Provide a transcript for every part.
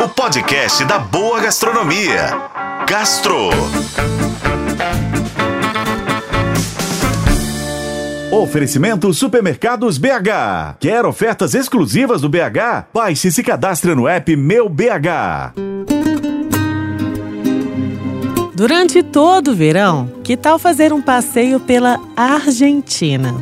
o podcast da boa gastronomia. Gastro. Oferecimento Supermercados BH. Quer ofertas exclusivas do BH? Baixe e se cadastre no app Meu BH. Durante todo o verão, que tal fazer um passeio pela Argentina?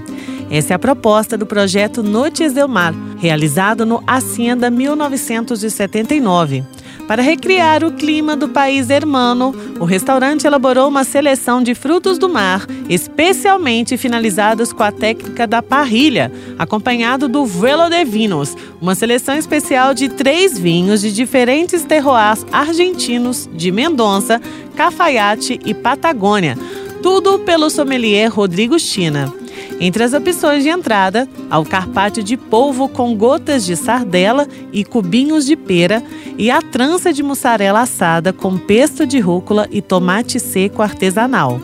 Essa é a proposta do projeto Noites del Mar, realizado no Hacienda 1979. Para recriar o clima do país hermano, o restaurante elaborou uma seleção de frutos do mar, especialmente finalizados com a técnica da parrilha, acompanhado do Velo de Vinos, uma seleção especial de três vinhos de diferentes terroirs argentinos de Mendonça, Cafayate e Patagônia, tudo pelo sommelier Rodrigo China. Entre as opções de entrada, há o carpaccio de polvo com gotas de sardela e cubinhos de pera e a trança de mussarela assada com pesto de rúcula e tomate seco artesanal.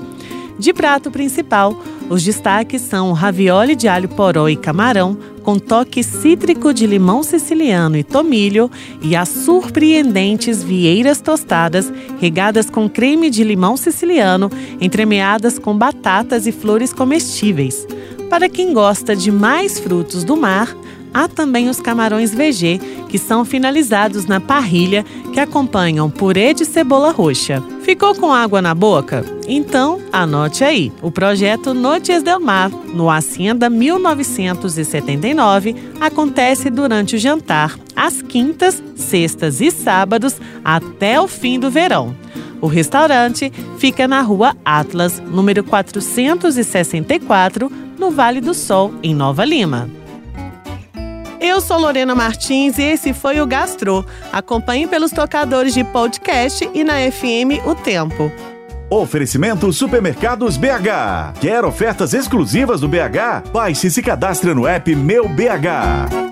De prato principal, os destaques são ravioli de alho poró e camarão, com toque cítrico de limão siciliano e tomilho, e as surpreendentes vieiras tostadas, regadas com creme de limão siciliano, entremeadas com batatas e flores comestíveis. Para quem gosta de mais frutos do mar, há também os camarões VG, que são finalizados na parrilha, que acompanham purê de cebola roxa. Ficou com água na boca? Então, anote aí. O projeto Noites del Mar, no Hacienda 1979, acontece durante o jantar, às quintas, sextas e sábados, até o fim do verão. O restaurante fica na rua Atlas, número 464, no Vale do Sol, em Nova Lima. Eu sou Lorena Martins e esse foi o Gastro. Acompanhe pelos tocadores de podcast e na FM O Tempo. Oferecimento Supermercados BH. Quer ofertas exclusivas do BH? Baixe e se cadastre no app Meu BH.